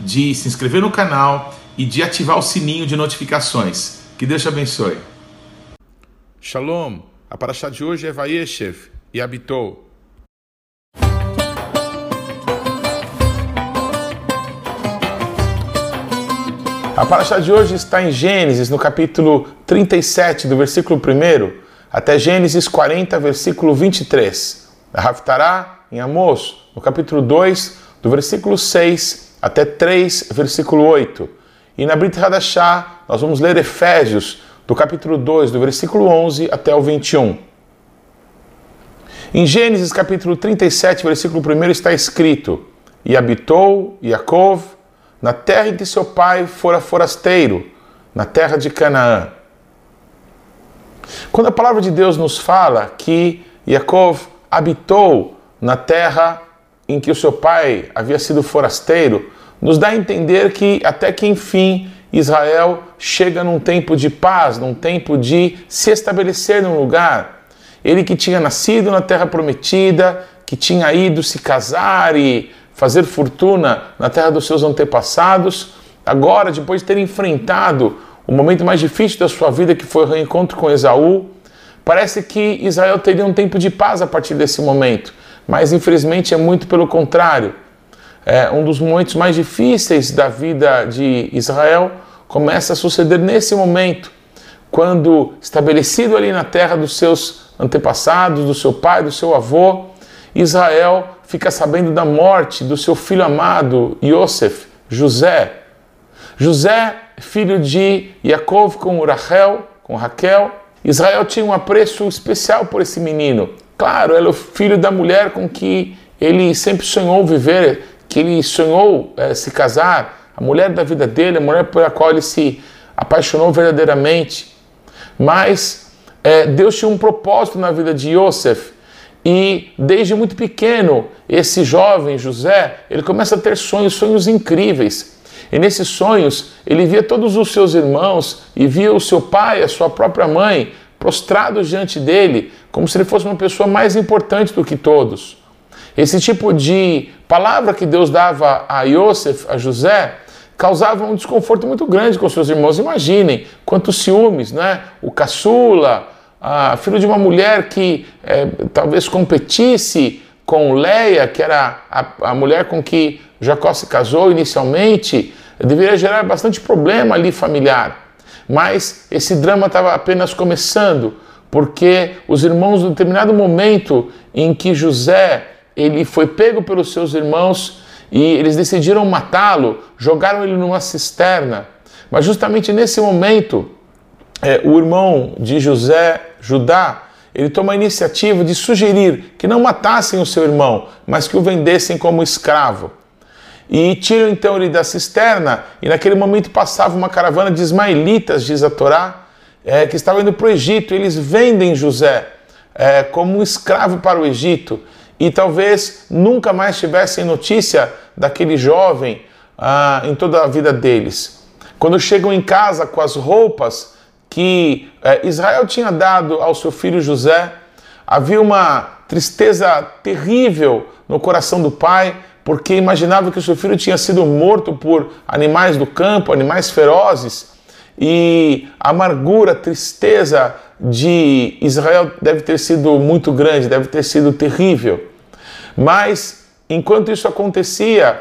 de se inscrever no canal e de ativar o sininho de notificações. Que Deus te abençoe. Shalom. A paraxá de hoje é Vayeshev e habitou. A paraxá de hoje está em Gênesis, no capítulo 37, do versículo 1 até Gênesis 40, versículo 23. A Haftará, em Amos, no capítulo 2, do versículo 6 até 3, versículo 8. E na Brit Hadashah, nós vamos ler Efésios, do capítulo 2, do versículo 11 até o 21. Em Gênesis, capítulo 37, versículo 1, está escrito: E habitou Yaakov na terra em que seu pai fora forasteiro, na terra de Canaã. Quando a palavra de Deus nos fala que Yaakov habitou na terra em que o seu pai havia sido forasteiro, nos dá a entender que até que enfim Israel chega num tempo de paz, num tempo de se estabelecer num lugar. Ele que tinha nascido na terra prometida, que tinha ido se casar e fazer fortuna na terra dos seus antepassados, agora, depois de ter enfrentado o momento mais difícil da sua vida, que foi o reencontro com Esaú, parece que Israel teria um tempo de paz a partir desse momento mas infelizmente é muito pelo contrário. É, um dos momentos mais difíceis da vida de Israel começa a suceder nesse momento, quando, estabelecido ali na terra dos seus antepassados, do seu pai, do seu avô, Israel fica sabendo da morte do seu filho amado, Yosef, José. José, filho de Yaakov com Rachel, com Raquel. Israel tinha um apreço especial por esse menino. Claro, ele é o filho da mulher com que ele sempre sonhou viver, que ele sonhou é, se casar, a mulher da vida dele, a mulher pela qual ele se apaixonou verdadeiramente. Mas é, Deus tinha um propósito na vida de Yosef. E desde muito pequeno, esse jovem José, ele começa a ter sonhos, sonhos incríveis. E nesses sonhos, ele via todos os seus irmãos e via o seu pai, a sua própria mãe, prostrados diante dele, como se ele fosse uma pessoa mais importante do que todos. Esse tipo de palavra que Deus dava a Yosef, a José, causava um desconforto muito grande com seus irmãos. Imaginem quantos ciúmes, né? O caçula, a filho de uma mulher que é, talvez competisse com Leia, que era a, a mulher com que Jacó se casou inicialmente, deveria gerar bastante problema ali familiar. Mas esse drama estava apenas começando, porque os irmãos, em determinado momento em que José ele foi pego pelos seus irmãos e eles decidiram matá-lo, jogaram ele numa cisterna. Mas justamente nesse momento, é, o irmão de José, Judá, ele toma a iniciativa de sugerir que não matassem o seu irmão, mas que o vendessem como escravo. E tiram então ele da cisterna, e naquele momento passava uma caravana de ismaelitas, diz a Torá, é, que estava indo para o Egito. Eles vendem José é, como um escravo para o Egito, e talvez nunca mais tivessem notícia daquele jovem ah, em toda a vida deles. Quando chegam em casa com as roupas que é, Israel tinha dado ao seu filho José, havia uma tristeza terrível no coração do pai porque imaginava que o seu filho tinha sido morto por animais do campo, animais ferozes, e a amargura, a tristeza de Israel deve ter sido muito grande, deve ter sido terrível. Mas enquanto isso acontecia,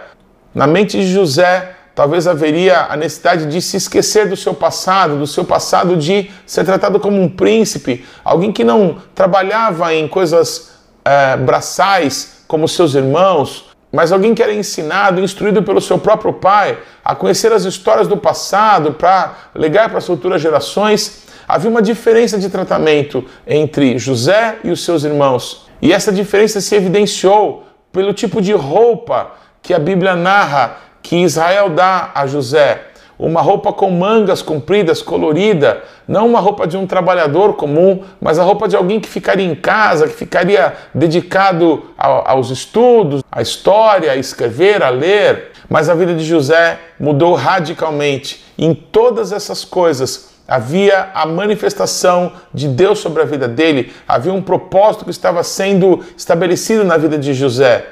na mente de José, talvez haveria a necessidade de se esquecer do seu passado, do seu passado de ser tratado como um príncipe, alguém que não trabalhava em coisas é, braçais como seus irmãos, mas alguém que era ensinado, instruído pelo seu próprio pai, a conhecer as histórias do passado para legar para as futuras gerações, havia uma diferença de tratamento entre José e os seus irmãos. E essa diferença se evidenciou pelo tipo de roupa que a Bíblia narra que Israel dá a José. Uma roupa com mangas compridas, colorida, não uma roupa de um trabalhador comum, mas a roupa de alguém que ficaria em casa, que ficaria dedicado aos estudos, à história, a escrever, a ler. Mas a vida de José mudou radicalmente. Em todas essas coisas havia a manifestação de Deus sobre a vida dele, havia um propósito que estava sendo estabelecido na vida de José.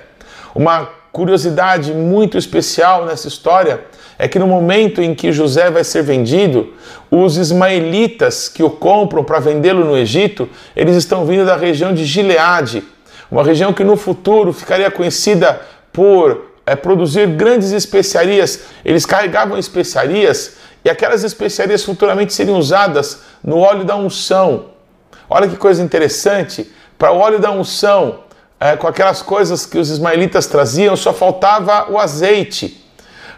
Uma curiosidade muito especial nessa história é que no momento em que José vai ser vendido, os ismaelitas que o compram para vendê-lo no Egito, eles estão vindo da região de Gileade, uma região que no futuro ficaria conhecida por é, produzir grandes especiarias. Eles carregavam especiarias e aquelas especiarias futuramente seriam usadas no óleo da unção. Olha que coisa interessante, para o óleo da unção, é, com aquelas coisas que os ismaelitas traziam, só faltava o azeite.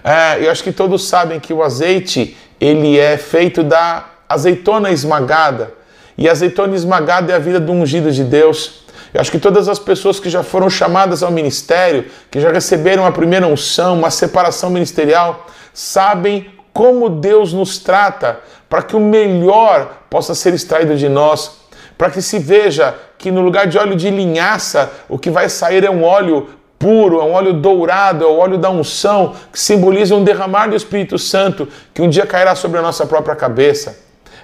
É, eu acho que todos sabem que o azeite ele é feito da azeitona esmagada. E a azeitona esmagada é a vida do ungido de Deus. Eu acho que todas as pessoas que já foram chamadas ao ministério, que já receberam a primeira unção, uma separação ministerial, sabem como Deus nos trata para que o melhor possa ser extraído de nós, para que se veja que no lugar de óleo de linhaça, o que vai sair é um óleo puro, é um óleo dourado, é o óleo da unção, que simboliza um derramar do Espírito Santo que um dia cairá sobre a nossa própria cabeça.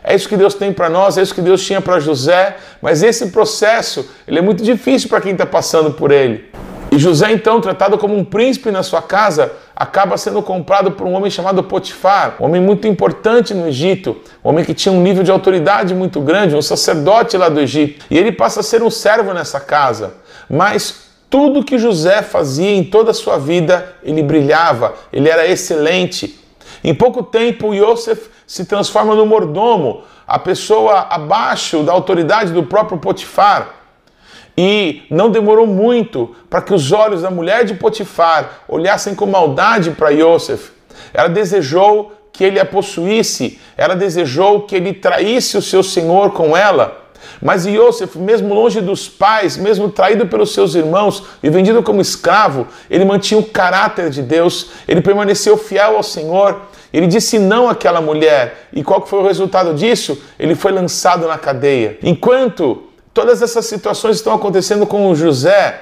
É isso que Deus tem para nós, é isso que Deus tinha para José, mas esse processo ele é muito difícil para quem está passando por ele. E José, então, tratado como um príncipe na sua casa, acaba sendo comprado por um homem chamado Potifar, um homem muito importante no Egito, um homem que tinha um nível de autoridade muito grande, um sacerdote lá do Egito. E ele passa a ser um servo nessa casa. Mas tudo que José fazia em toda a sua vida, ele brilhava, ele era excelente. Em pouco tempo, Yosef se transforma no mordomo, a pessoa abaixo da autoridade do próprio Potifar. E não demorou muito para que os olhos da mulher de Potifar olhassem com maldade para Yosef. Ela desejou que ele a possuísse, ela desejou que ele traísse o seu senhor com ela. Mas Yosef, mesmo longe dos pais, mesmo traído pelos seus irmãos e vendido como escravo, ele mantinha o caráter de Deus, ele permaneceu fiel ao Senhor, ele disse não àquela mulher. E qual foi o resultado disso? Ele foi lançado na cadeia. Enquanto todas essas situações estão acontecendo com José,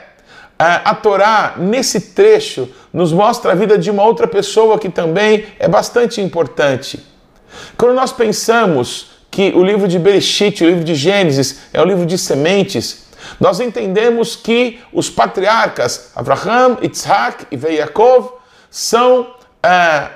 a Torá, nesse trecho, nos mostra a vida de uma outra pessoa que também é bastante importante. Quando nós pensamos que o livro de Bereshit, o livro de Gênesis, é um livro de sementes, nós entendemos que os patriarcas Abraham, Isaac e Yaakov são é,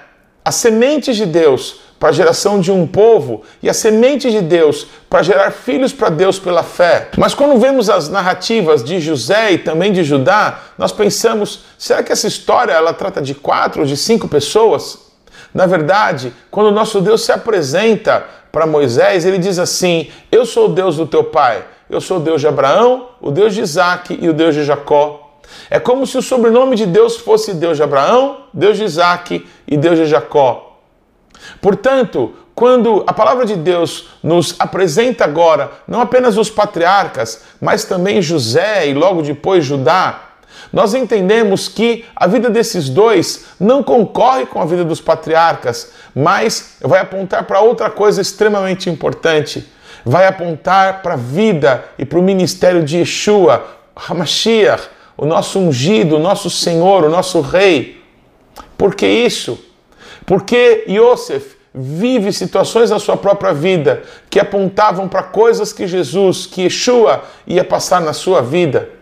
as sementes de Deus para a geração de um povo e a semente de Deus para gerar filhos para Deus pela fé. Mas quando vemos as narrativas de José e também de Judá, nós pensamos: será que essa história ela trata de quatro ou de cinco pessoas? Na verdade, quando nosso Deus se apresenta para Moisés, ele diz assim: Eu sou o Deus do teu pai, eu sou o Deus de Abraão, o Deus de Isaac e o Deus de Jacó. É como se o sobrenome de Deus fosse Deus de Abraão, Deus de Isaac e Deus de Jacó. Portanto, quando a palavra de Deus nos apresenta agora não apenas os patriarcas, mas também José e logo depois Judá, nós entendemos que a vida desses dois não concorre com a vida dos patriarcas, mas vai apontar para outra coisa extremamente importante. Vai apontar para a vida e para o ministério de Yeshua, Hamashiach, o nosso ungido, o nosso Senhor, o nosso Rei. Por que isso? Porque Yosef vive situações na sua própria vida que apontavam para coisas que Jesus, que Yeshua ia passar na sua vida.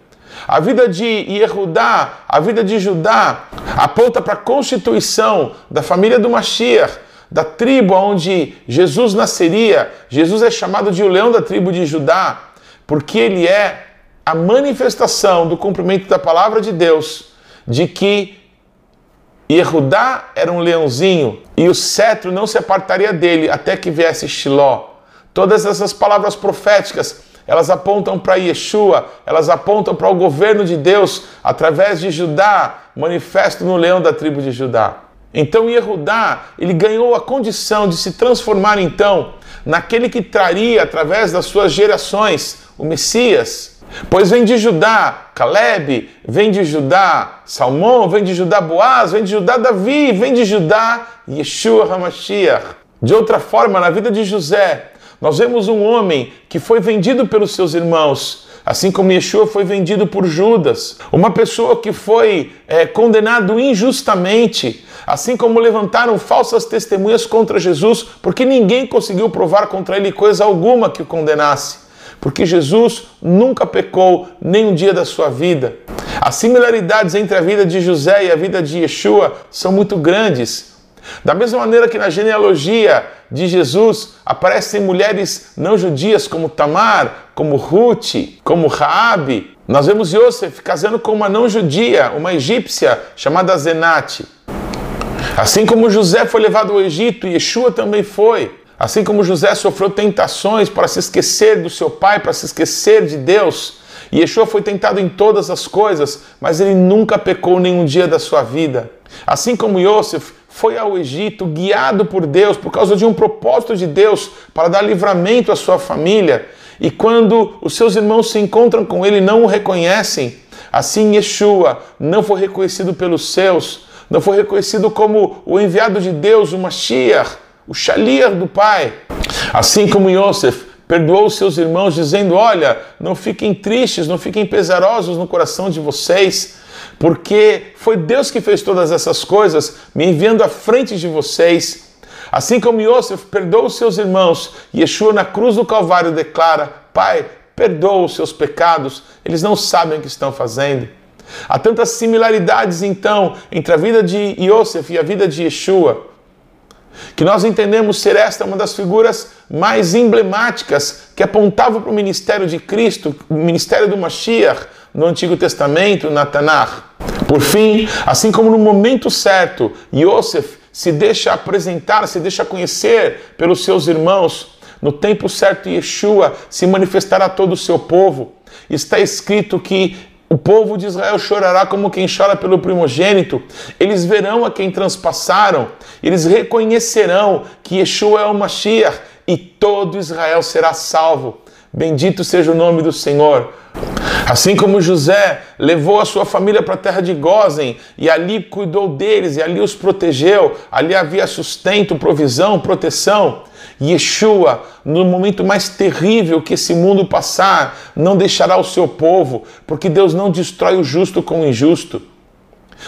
A vida de Yehudá, a vida de Judá, aponta para a constituição da família do Mashiach, da tribo onde Jesus nasceria. Jesus é chamado de o leão da tribo de Judá, porque ele é a manifestação do cumprimento da palavra de Deus, de que Yehudá era um leãozinho e o cetro não se apartaria dele até que viesse Shiló. Todas essas palavras proféticas elas apontam para Yeshua, elas apontam para o governo de Deus através de Judá, manifesto no leão da tribo de Judá. Então Yehudá, ele ganhou a condição de se transformar então naquele que traria através das suas gerações o Messias. Pois vem de Judá Caleb, vem de Judá Salmão, vem de Judá Boaz, vem de Judá Davi, vem de Judá Yeshua HaMashiach. De outra forma, na vida de José, nós vemos um homem que foi vendido pelos seus irmãos, assim como Yeshua foi vendido por Judas. Uma pessoa que foi é, condenado injustamente, assim como levantaram falsas testemunhas contra Jesus, porque ninguém conseguiu provar contra ele coisa alguma que o condenasse. Porque Jesus nunca pecou nem um dia da sua vida. As similaridades entre a vida de José e a vida de Yeshua são muito grandes. Da mesma maneira que na genealogia de Jesus aparecem mulheres não judias como Tamar, como Ruth, como Raabe, nós vemos Yosef casando com uma não judia, uma egípcia chamada Zenate. Assim como José foi levado ao Egito, Yeshua também foi. Assim como José sofreu tentações para se esquecer do seu pai, para se esquecer de Deus, Yeshua foi tentado em todas as coisas, mas ele nunca pecou nenhum dia da sua vida. Assim como Yosef foi ao Egito guiado por Deus, por causa de um propósito de Deus para dar livramento à sua família, e quando os seus irmãos se encontram com ele, não o reconhecem. Assim, Yeshua não foi reconhecido pelos seus, não foi reconhecido como o enviado de Deus, o Mashiach, o Shaliach do Pai. Assim como Yosef perdoou seus irmãos, dizendo: Olha, não fiquem tristes, não fiquem pesarosos no coração de vocês porque foi Deus que fez todas essas coisas, me enviando à frente de vocês. Assim como Yosef perdoa os seus irmãos, Yeshua na cruz do Calvário declara: Pai, perdoa os seus pecados, eles não sabem o que estão fazendo. Há tantas similaridades então entre a vida de Yosef e a vida de Yeshua, que nós entendemos ser esta uma das figuras mais emblemáticas que apontavam para o ministério de Cristo, o ministério do Mashiach, no Antigo Testamento, na Tanakh. Por fim, assim como no momento certo, Yosef se deixa apresentar, se deixa conhecer pelos seus irmãos, no tempo certo, Yeshua se manifestará a todo o seu povo. Está escrito que o povo de Israel chorará como quem chora pelo primogênito. Eles verão a quem transpassaram. Eles reconhecerão que Yeshua é o Mashiach e todo Israel será salvo. Bendito seja o nome do Senhor. Assim como José levou a sua família para a terra de Gozen e ali cuidou deles e ali os protegeu, ali havia sustento, provisão, proteção. Yeshua, no momento mais terrível que esse mundo passar, não deixará o seu povo, porque Deus não destrói o justo com o injusto.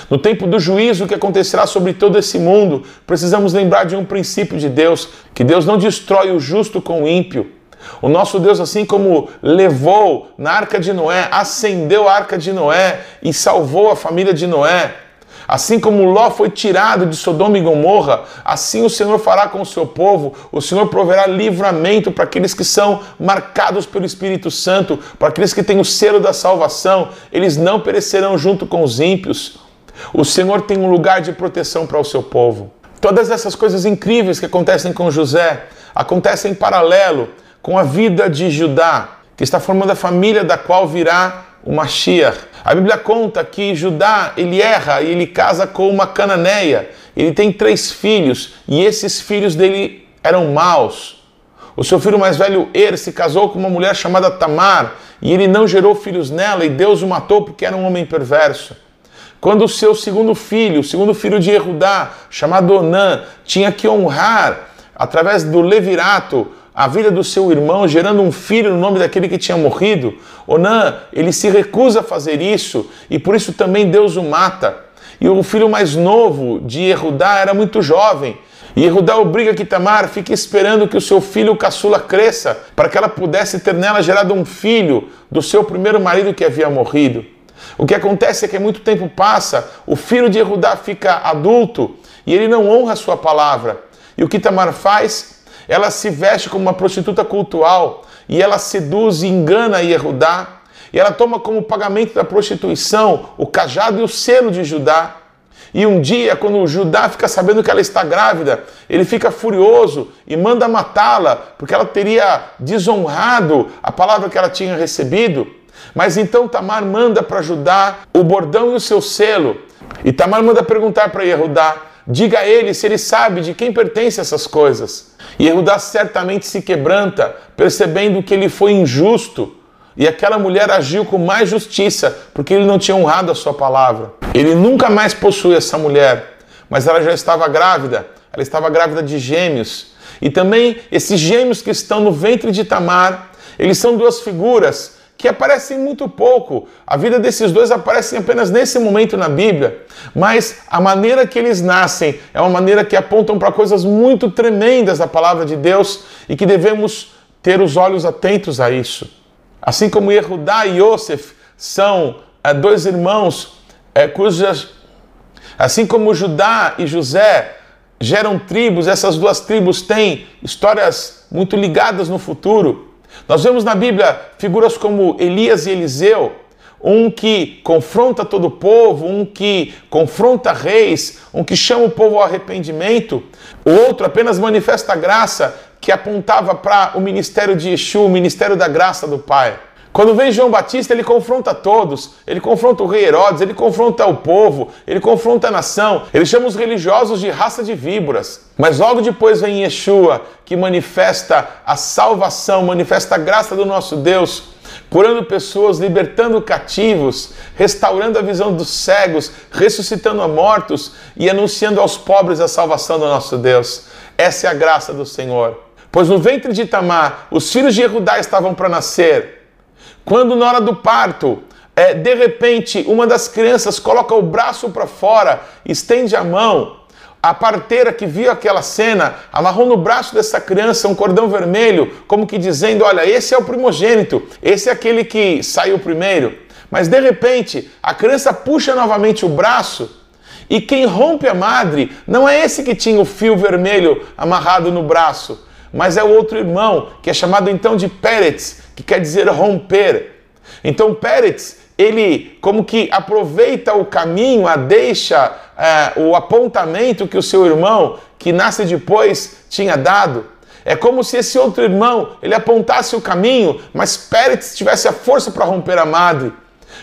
No tempo do juízo que acontecerá sobre todo esse mundo, precisamos lembrar de um princípio de Deus, que Deus não destrói o justo com o ímpio. O nosso Deus, assim como levou na arca de Noé, acendeu a arca de Noé e salvou a família de Noé, assim como Ló foi tirado de Sodoma e Gomorra, assim o Senhor fará com o seu povo. O Senhor proverá livramento para aqueles que são marcados pelo Espírito Santo, para aqueles que têm o selo da salvação. Eles não perecerão junto com os ímpios. O Senhor tem um lugar de proteção para o seu povo. Todas essas coisas incríveis que acontecem com José acontecem em paralelo com a vida de Judá, que está formando a família da qual virá o Mashiach. A Bíblia conta que Judá ele erra e ele casa com uma cananeia. Ele tem três filhos e esses filhos dele eram maus. O seu filho mais velho, Er, se casou com uma mulher chamada Tamar e ele não gerou filhos nela e Deus o matou porque era um homem perverso. Quando o seu segundo filho, o segundo filho de Erudá, chamado Onã, tinha que honrar através do levirato a vida do seu irmão, gerando um filho no nome daquele que tinha morrido. Onã, ele se recusa a fazer isso e por isso também Deus o mata. E o filho mais novo de Erudá era muito jovem. E Erudá obriga que Tamar fique esperando que o seu filho caçula cresça, para que ela pudesse ter nela gerado um filho do seu primeiro marido que havia morrido. O que acontece é que muito tempo passa, o filho de Erudá fica adulto e ele não honra a sua palavra. E o que Tamar faz? Ela se veste como uma prostituta cultural e ela seduz e engana Yehudá. E ela toma como pagamento da prostituição o cajado e o selo de Judá. E um dia, quando o Judá fica sabendo que ela está grávida, ele fica furioso e manda matá-la, porque ela teria desonrado a palavra que ela tinha recebido. Mas então Tamar manda para Judá o bordão e o seu selo. E Tamar manda perguntar para Yehudá: diga a ele se ele sabe de quem pertencem essas coisas. E Erudá certamente se quebranta, percebendo que ele foi injusto E aquela mulher agiu com mais justiça, porque ele não tinha honrado a sua palavra. Ele nunca mais possui essa mulher, mas ela já estava grávida, ela estava grávida de gêmeos. E também esses gêmeos que estão no ventre de Tamar, eles são duas figuras que aparecem muito pouco. A vida desses dois aparece apenas nesse momento na Bíblia, mas a maneira que eles nascem é uma maneira que apontam para coisas muito tremendas da palavra de Deus e que devemos ter os olhos atentos a isso. Assim como Yehudá e Yosef são é, dois irmãos é, cujas, assim como Judá e José geram tribos, essas duas tribos têm histórias muito ligadas no futuro. Nós vemos na Bíblia figuras como Elias e Eliseu, um que confronta todo o povo, um que confronta reis, um que chama o povo ao arrependimento, o outro apenas manifesta a graça que apontava para o ministério de Yeshua, o ministério da graça do Pai. Quando vem João Batista, ele confronta todos, ele confronta o rei Herodes, ele confronta o povo, ele confronta a nação, ele chama os religiosos de raça de víboras. Mas logo depois vem Yeshua, que manifesta a salvação, manifesta a graça do nosso Deus, curando pessoas, libertando cativos, restaurando a visão dos cegos, ressuscitando a mortos e anunciando aos pobres a salvação do nosso Deus. Essa é a graça do Senhor. Pois no ventre de Tamar, os filhos de Judá estavam para nascer, quando na hora do parto, é, de repente, uma das crianças coloca o braço para fora, estende a mão, a parteira que viu aquela cena amarrou no braço dessa criança um cordão vermelho, como que dizendo: Olha, esse é o primogênito, esse é aquele que saiu primeiro. Mas de repente, a criança puxa novamente o braço e quem rompe a madre não é esse que tinha o fio vermelho amarrado no braço, mas é o outro irmão, que é chamado então de Pérez, que quer dizer romper. Então Pérez, ele como que aproveita o caminho, a deixa, é, o apontamento que o seu irmão, que nasce depois, tinha dado. É como se esse outro irmão, ele apontasse o caminho, mas Pérez tivesse a força para romper a madre.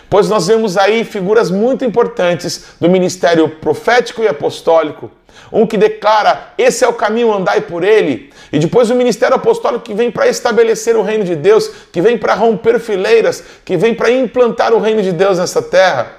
Pois nós vemos aí figuras muito importantes do ministério profético e apostólico. Um que declara: esse é o caminho, andai por ele. E depois o ministério apostólico que vem para estabelecer o reino de Deus, que vem para romper fileiras, que vem para implantar o reino de Deus nessa terra.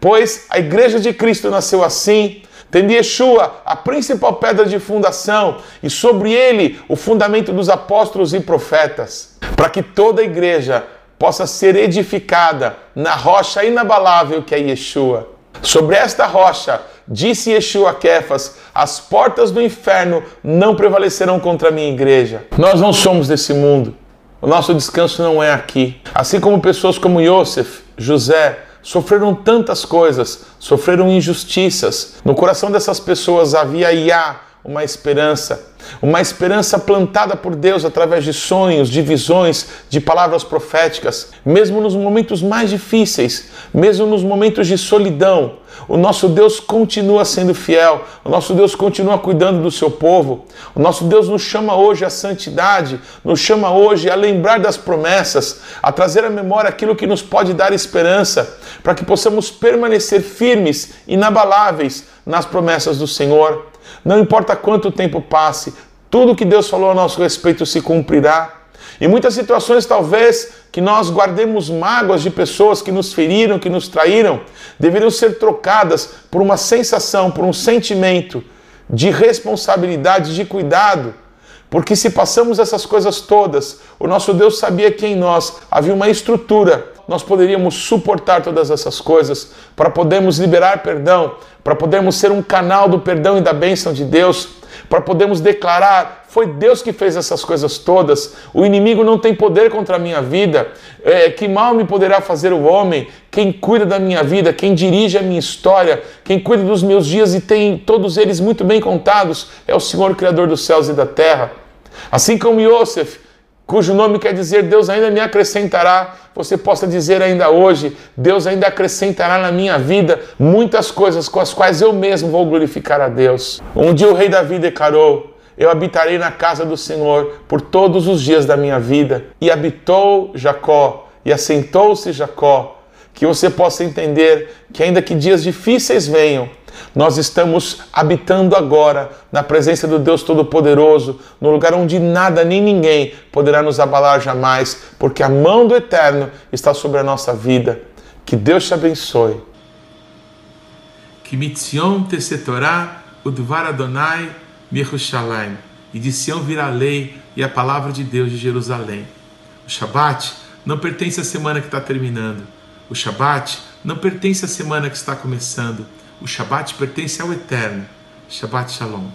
Pois a igreja de Cristo nasceu assim, tendo Yeshua a principal pedra de fundação e sobre ele o fundamento dos apóstolos e profetas, para que toda a igreja possa ser edificada na rocha inabalável que é Yeshua. Sobre esta rocha, disse Yeshua a Kefas, as portas do inferno não prevalecerão contra a minha igreja. Nós não somos desse mundo. O nosso descanso não é aqui. Assim como pessoas como Yosef, José, sofreram tantas coisas, sofreram injustiças. No coração dessas pessoas havia Iá, uma esperança, uma esperança plantada por Deus através de sonhos, de visões, de palavras proféticas, mesmo nos momentos mais difíceis, mesmo nos momentos de solidão. O nosso Deus continua sendo fiel, o nosso Deus continua cuidando do seu povo. O nosso Deus nos chama hoje à santidade, nos chama hoje a lembrar das promessas, a trazer à memória aquilo que nos pode dar esperança, para que possamos permanecer firmes, inabaláveis nas promessas do Senhor. Não importa quanto tempo passe, tudo que Deus falou a nosso respeito se cumprirá. Em muitas situações, talvez, que nós guardemos mágoas de pessoas que nos feriram, que nos traíram, deveriam ser trocadas por uma sensação, por um sentimento de responsabilidade, de cuidado. Porque se passamos essas coisas todas, o nosso Deus sabia que em nós havia uma estrutura, nós poderíamos suportar todas essas coisas, para podermos liberar perdão, para podermos ser um canal do perdão e da bênção de Deus, para podermos declarar: foi Deus que fez essas coisas todas, o inimigo não tem poder contra a minha vida, é, que mal me poderá fazer o homem? Quem cuida da minha vida, quem dirige a minha história, quem cuida dos meus dias e tem todos eles muito bem contados, é o Senhor Criador dos céus e da terra. Assim como Yosef, cujo nome quer dizer Deus ainda me acrescentará, você possa dizer ainda hoje: Deus ainda acrescentará na minha vida muitas coisas com as quais eu mesmo vou glorificar a Deus. Um dia o rei Davi declarou: Eu habitarei na casa do Senhor por todos os dias da minha vida. E habitou Jacó, e assentou-se Jacó. Que você possa entender que, ainda que dias difíceis venham, Nós estamos habitando agora na presença do Deus Todo-Poderoso, no lugar onde nada nem ninguém poderá nos abalar jamais, porque a mão do Eterno está sobre a nossa vida. Que Deus te abençoe. Que mitzion tesetorá udvar Adonai mirushalayim. E de Sião virá a lei e a palavra de Deus de Jerusalém. O Shabat não pertence à semana que está terminando. O Shabat não pertence à semana que está começando. O Shabat pertence ao Eterno. Shabbat Shalom.